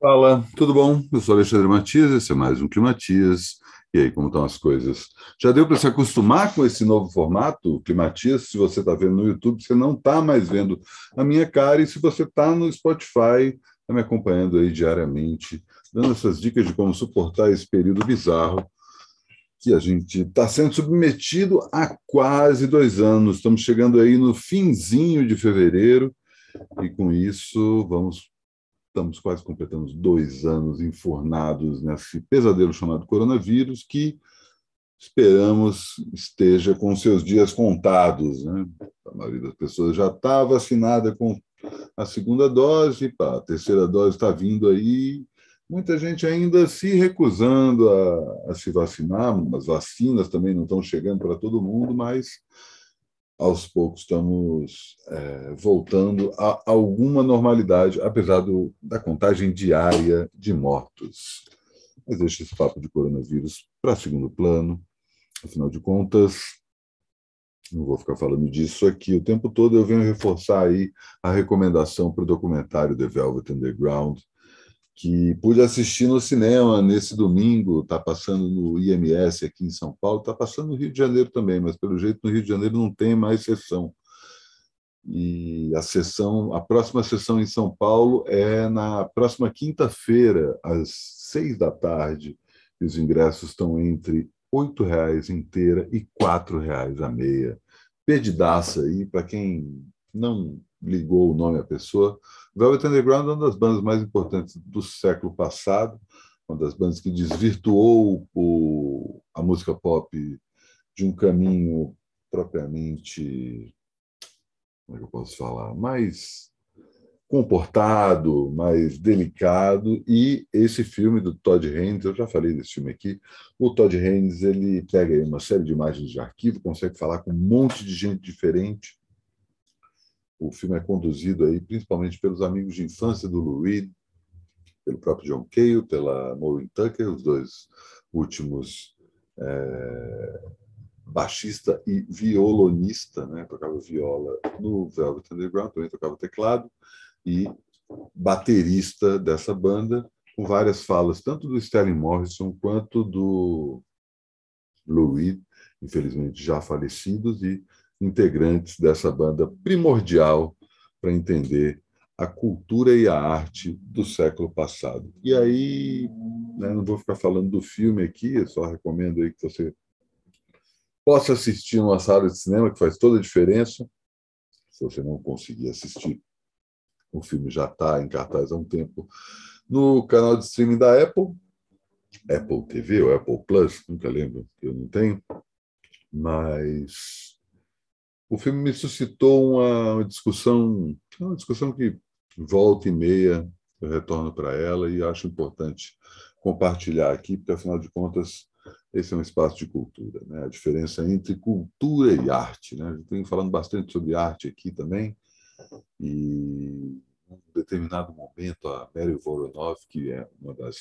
Fala, tudo bom? Eu sou Alexandre Matias, esse é mais um Climatias. E aí, como estão as coisas? Já deu para se acostumar com esse novo formato, Climatias? Se você está vendo no YouTube, você não está mais vendo a minha cara, e se você está no Spotify, está me acompanhando aí diariamente, dando essas dicas de como suportar esse período bizarro que a gente está sendo submetido há quase dois anos. Estamos chegando aí no finzinho de fevereiro, e com isso vamos estamos quase completando dois anos enfornados nesse pesadelo chamado coronavírus, que esperamos esteja com seus dias contados. Né? A maioria das pessoas já está vacinada com a segunda dose, pá, a terceira dose está vindo aí. Muita gente ainda se recusando a, a se vacinar, as vacinas também não estão chegando para todo mundo, mas aos poucos estamos é, voltando a alguma normalidade, apesar do, da contagem diária de mortos. Mas deixa esse papo de coronavírus para segundo plano. Afinal de contas, não vou ficar falando disso aqui o tempo todo, eu venho reforçar aí a recomendação para o documentário The Velvet Underground, que pude assistir no cinema nesse domingo, está passando no IMS aqui em São Paulo, está passando no Rio de Janeiro também, mas pelo jeito no Rio de Janeiro não tem mais sessão. E a sessão, a próxima sessão em São Paulo é na próxima quinta-feira, às seis da tarde. E os ingressos estão entre R$ reais inteira e R$ reais a meia. Perdidaça aí, para quem não ligou o nome à pessoa. Velvet Underground é uma das bandas mais importantes do século passado, uma das bandas que desvirtuou o, a música pop de um caminho propriamente, como é que eu posso falar, mais comportado, mais delicado, e esse filme do Todd Haynes, eu já falei desse filme aqui, o Todd Haynes ele pega uma série de imagens de arquivo, consegue falar com um monte de gente diferente, o filme é conduzido aí principalmente pelos amigos de infância do Lou Reed, pelo próprio John Cale, pela Maureen Tucker, os dois últimos é, baixista e violonista, né? tocava viola no Velvet Underground, também tocava teclado, e baterista dessa banda, com várias falas, tanto do Sterling Morrison quanto do Lou Reed, infelizmente já falecidos, e integrantes dessa banda primordial para entender a cultura e a arte do século passado. E aí, né, não vou ficar falando do filme aqui, eu só recomendo aí que você possa assistir numa sala de cinema, que faz toda a diferença. Se você não conseguir assistir, o filme já está em cartaz há um tempo no canal de streaming da Apple, Apple TV ou Apple Plus, nunca lembro, eu não tenho, mas o filme me suscitou uma discussão, uma discussão que volta e meia eu retorno para ela e acho importante compartilhar aqui, porque afinal de contas esse é um espaço de cultura, né? A diferença entre cultura e arte, né? Eu tenho falando bastante sobre arte aqui também e em um determinado momento a Mary Voronov, que é uma das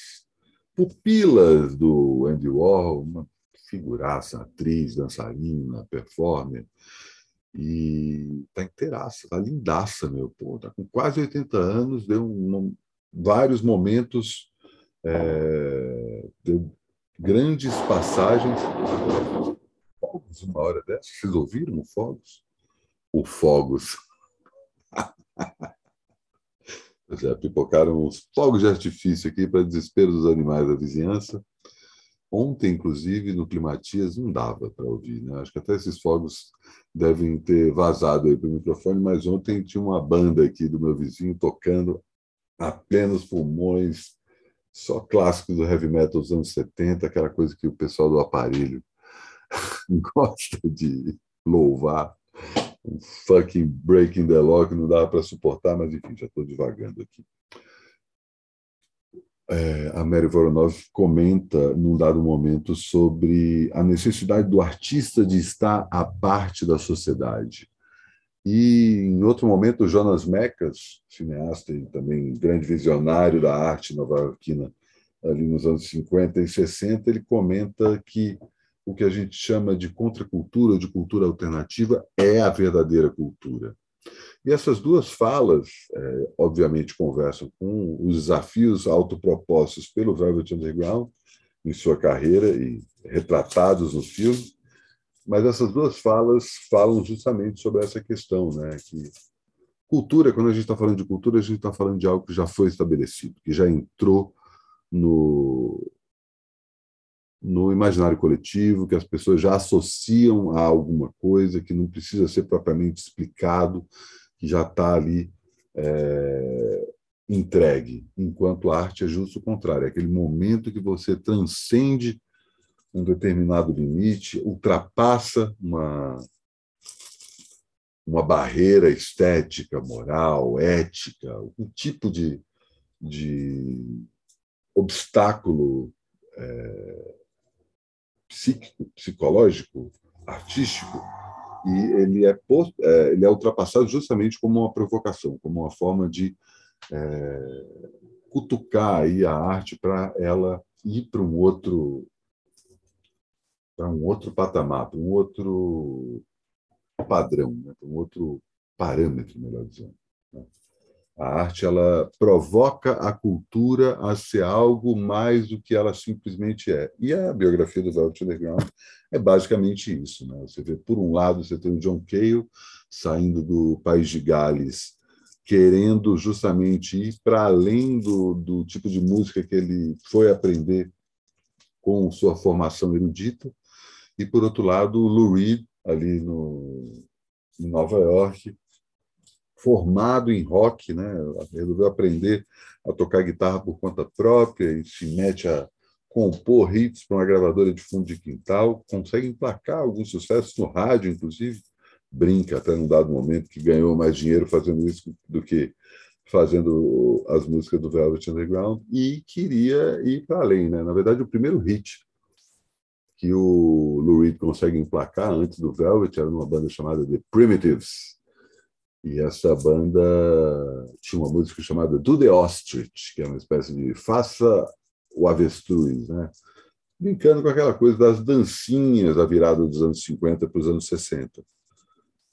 pupilas do Andy Warhol, uma figuraça, atriz, dançarina, performer, e tá inteiraça, tá lindaça, meu. Pô, tá com quase 80 anos, deu um, vários momentos, é, deu grandes passagens. Fogos, uma hora dessa. Vocês ouviram o Fogos? O Fogos. É, pipocaram os fogos de artifício aqui para desespero dos animais da vizinhança. Ontem, inclusive, no Climatias, não dava para ouvir. Né? Acho que até esses fogos devem ter vazado aí para o microfone, mas ontem tinha uma banda aqui do meu vizinho tocando a plenos pulmões, só clássicos do heavy metal dos anos 70, aquela coisa que o pessoal do aparelho gosta de louvar. Um fucking breaking the que não dava para suportar, mas enfim, já estou devagando aqui é, a Mary Voronov comenta num dado momento sobre a necessidade do artista de estar à parte da sociedade. E em outro momento, Jonas Mekas, cineasta e também grande visionário da arte nova-iorquina, ali nos anos 50 e 60, ele comenta que o que a gente chama de contracultura, de cultura alternativa, é a verdadeira cultura. E essas duas falas, é, obviamente, conversam com os desafios autopropostos pelo Velvet Underground em sua carreira e retratados no filme, mas essas duas falas falam justamente sobre essa questão, né? Que cultura, quando a gente está falando de cultura, a gente está falando de algo que já foi estabelecido, que já entrou no, no imaginário coletivo, que as pessoas já associam a alguma coisa que não precisa ser propriamente explicado, que já está ali é, entregue, enquanto a arte é justo o contrário, é aquele momento que você transcende um determinado limite, ultrapassa uma, uma barreira estética, moral, ética, um tipo de, de obstáculo é, psíquico, psicológico, artístico, e ele é, é, ele é ultrapassado justamente como uma provocação, como uma forma de é, cutucar aí a arte para ela ir para um outro para um outro patamar, para um outro padrão, né? para um outro parâmetro, melhor dizendo. Né? A arte ela provoca a cultura a ser algo mais do que ela simplesmente é. E a biografia do Velvet Underground é basicamente isso. Né? Você vê, por um lado, você tem o John Cale saindo do país de Gales querendo justamente ir para além do, do tipo de música que ele foi aprender com sua formação erudita, e por outro lado o Lou Reed ali no em Nova York formado em rock, né? Resolveu aprender a tocar guitarra por conta própria e se mete a compor hits para uma gravadora de fundo de quintal, consegue emplacar alguns sucessos no rádio, inclusive, brinca até num dado momento que ganhou mais dinheiro fazendo isso do que fazendo as músicas do Velvet Underground e queria ir para além, né? Na verdade, o primeiro hit que o Lou Reed consegue emplacar antes do Velvet era numa banda chamada The Primitives. E essa banda tinha uma música chamada Do the Ostrich, que é uma espécie de Faça o Avestruz, né? brincando com aquela coisa das dancinhas da virada dos anos 50 para os anos 60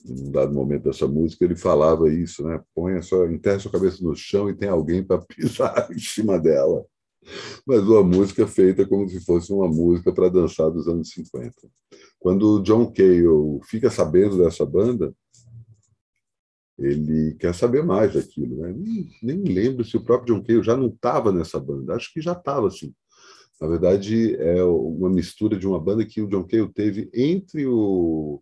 em um dado momento dessa música, ele falava isso, né? Põe sua, enterra sua cabeça no chão e tem alguém para pisar em cima dela. Mas uma música feita como se fosse uma música para dançar dos anos 50. Quando o John Cale fica sabendo dessa banda, ele quer saber mais daquilo. Né? Nem, nem lembro se o próprio John Cale já não estava nessa banda. Acho que já estava, sim. Na verdade, é uma mistura de uma banda que o John Cale teve entre o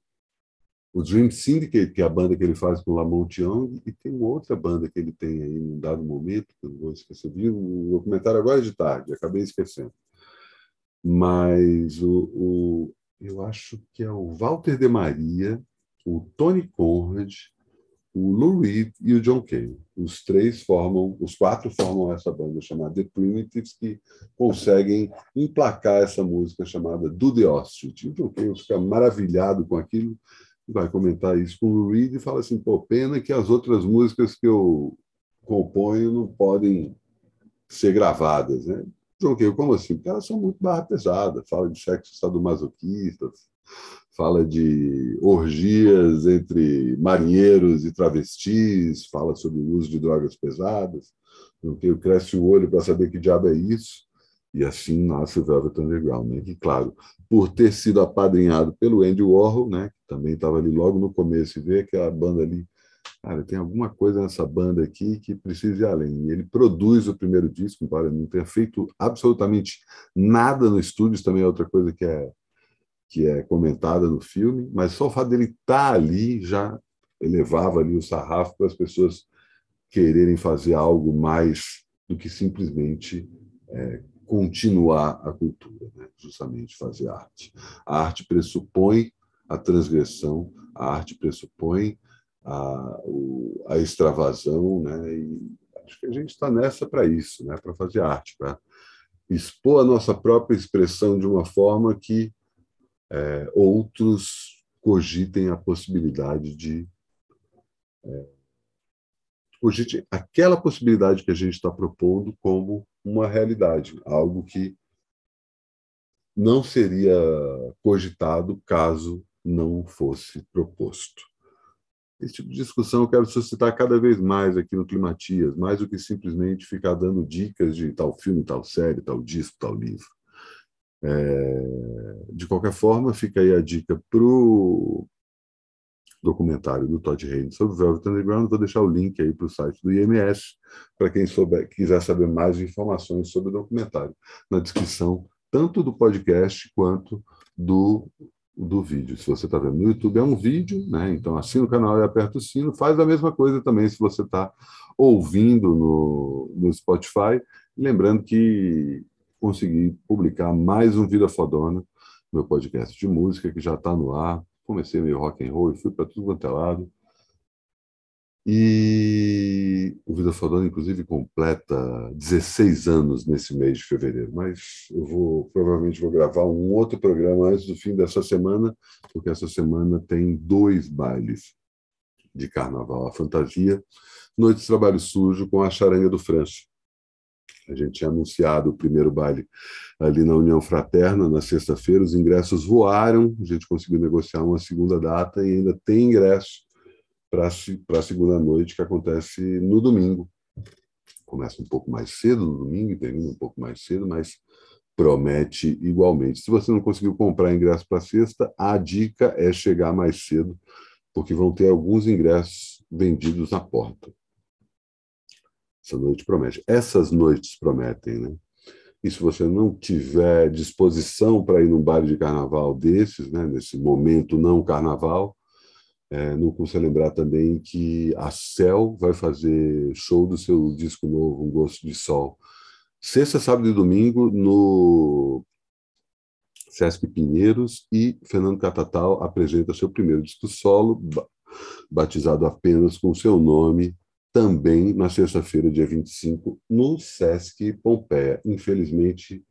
o Dream Syndicate, que é a banda que ele faz com o Lamont Young, e tem outra banda que ele tem aí num dado momento, que eu não vou esquecer, vi um documentário agora de tarde, acabei esquecendo. Mas o, o, eu acho que é o Walter de Maria, o Tony Conrad, o Lou Reed e o John Cale. Os três formam, os quatro formam essa banda chamada The Primitives, que conseguem emplacar essa música chamada Do the Ostrich. O John Cale fica maravilhado com aquilo, vai comentar isso com o Reed e fala assim, pô, pena que as outras músicas que eu componho não podem ser gravadas, né? Joguei, como assim? Porque elas são muito barra pesada, fala de sexo sadomasoquistas, fala de orgias entre marinheiros e travestis, fala sobre o uso de drogas pesadas. Joguei cresce o olho para saber que diabo é isso. E assim nasce o Velvet Underground, né? que, claro, por ter sido apadrinhado pelo Andy Warhol, né? que também estava ali logo no começo, e ver aquela banda ali, cara, tem alguma coisa nessa banda aqui que precisa ir além. E ele produz o primeiro disco, embora não tenha feito absolutamente nada no estúdio, também é outra coisa que é, que é comentada no filme, mas só o fato dele estar tá ali já elevava ali o sarrafo para as pessoas quererem fazer algo mais do que simplesmente é, continuar a cultura, né? justamente fazer arte. A arte pressupõe a transgressão, a arte pressupõe a, o, a extravasão, né? e acho que a gente está nessa para isso, né? para fazer arte, para expor a nossa própria expressão de uma forma que é, outros cogitem a possibilidade de é, cogite aquela possibilidade que a gente está propondo como uma realidade, algo que não seria cogitado caso não fosse proposto. Esse tipo de discussão eu quero suscitar cada vez mais aqui no Climatias, mais do que simplesmente ficar dando dicas de tal filme, tal série, tal disco, tal livro. É, de qualquer forma, fica aí a dica para o documentário do Todd Haynes sobre o Velvet Underground. Vou deixar o link aí para o site do IMS, para quem souber, quiser saber mais informações sobre o documentário, na descrição tanto do podcast quanto do, do vídeo. Se você está vendo no YouTube, é um vídeo, né? então assina o canal e aperta o sino. Faz a mesma coisa também se você está ouvindo no, no Spotify. Lembrando que consegui publicar mais um Vida Fodona, meu podcast de música, que já está no ar. Comecei meio rock and roll e fui para tudo quanto é lado. E o Vida Fodona, inclusive, completa 16 anos nesse mês de fevereiro. Mas eu vou provavelmente vou gravar um outro programa antes do fim dessa semana, porque essa semana tem dois bailes de carnaval. A fantasia, Noite de Trabalho Sujo com a Charanga do França. A gente tinha anunciado o primeiro baile ali na União Fraterna, na sexta-feira. Os ingressos voaram, a gente conseguiu negociar uma segunda data e ainda tem ingresso para a segunda noite, que acontece no domingo. Começa um pouco mais cedo no domingo e termina um pouco mais cedo, mas promete igualmente. Se você não conseguiu comprar ingresso para sexta, a dica é chegar mais cedo, porque vão ter alguns ingressos vendidos na porta. Essa noite promete. Essas noites prometem, né? E se você não tiver disposição para ir num baile de carnaval desses, né, nesse momento não carnaval, é, não custa lembrar também que a Cell vai fazer show do seu disco novo, Um Gosto de Sol. Sexta, sábado e domingo no Sesc Pinheiros e Fernando Catatal apresenta seu primeiro disco solo, batizado apenas com seu nome, também na sexta-feira, dia 25, no Sesc Pompeia. Infelizmente,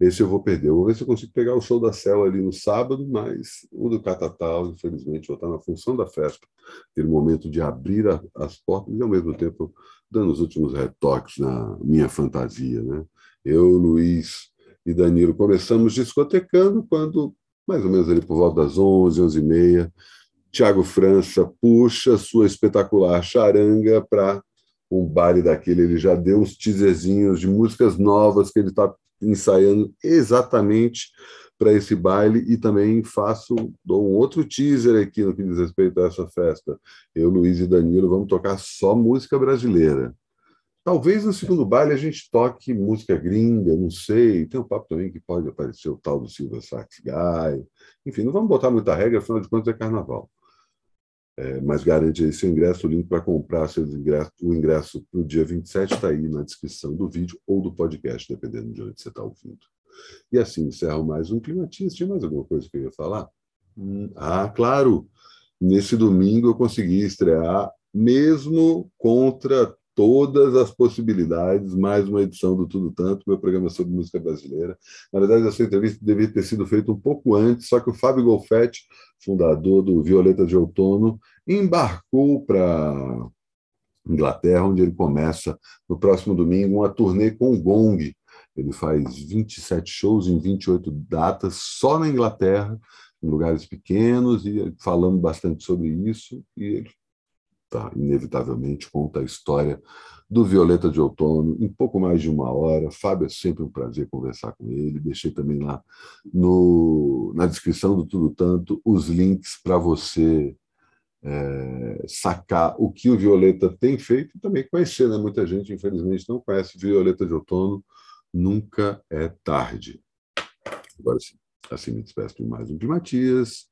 esse eu vou perder. Eu vou ver se eu consigo pegar o show da Céu ali no sábado, mas o do Catatal, infelizmente, vou estar na função da festa, aquele momento de abrir a, as portas e, ao mesmo tempo, dando os últimos retoques na minha fantasia. Né? Eu, Luiz e Danilo começamos discotecando quando, mais ou menos ali por volta das 11, 11 e meia, Tiago França puxa sua espetacular charanga para um baile daquele. Ele já deu uns teaserzinhos de músicas novas que ele está ensaiando exatamente para esse baile e também faço dou um outro teaser aqui no que diz respeito a essa festa. Eu, Luiz e Danilo vamos tocar só música brasileira. Talvez no segundo baile a gente toque música gringa, não sei. Tem um papo também que pode aparecer o tal do Silva Sax Guy. Enfim, não vamos botar muita regra, afinal de contas é carnaval. É, mas garante aí seu ingresso, o link para comprar seu ingresso, o ingresso para o dia 27 está aí na descrição do vídeo ou do podcast, dependendo de onde você está ouvindo. E assim encerro mais um Climatis. Tinha mais alguma coisa que eu ia falar? Hum, ah, claro! Nesse domingo eu consegui estrear, mesmo contra todas as possibilidades, mais uma edição do Tudo Tanto, meu programa sobre música brasileira. Na verdade, essa entrevista devia ter sido feita um pouco antes, só que o Fábio Golfetti, fundador do Violeta de Outono, embarcou para Inglaterra, onde ele começa no próximo domingo uma turnê com o Gong. Ele faz 27 shows em 28 datas só na Inglaterra, em lugares pequenos, e falando bastante sobre isso. E ele tá, inevitavelmente conta a história do Violeta de Outono em pouco mais de uma hora. Fábio, é sempre um prazer conversar com ele. Deixei também lá no, na descrição do Tudo Tanto os links para você é, sacar o que o Violeta tem feito e também conhecer. Né? Muita gente, infelizmente, não conhece Violeta de Outono. Nunca é tarde. Agora sim, assim me despeço de mais um de Matias.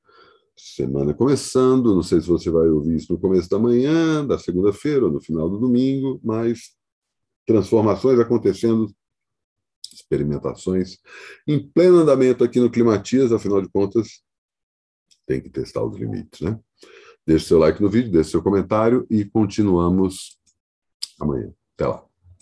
Semana começando, não sei se você vai ouvir isso no começo da manhã, da segunda-feira ou no final do domingo, mas transformações acontecendo, experimentações em pleno andamento aqui no Climatias, afinal de contas, tem que testar os limites, né? Deixe seu like no vídeo, deixe seu comentário e continuamos amanhã. Até lá.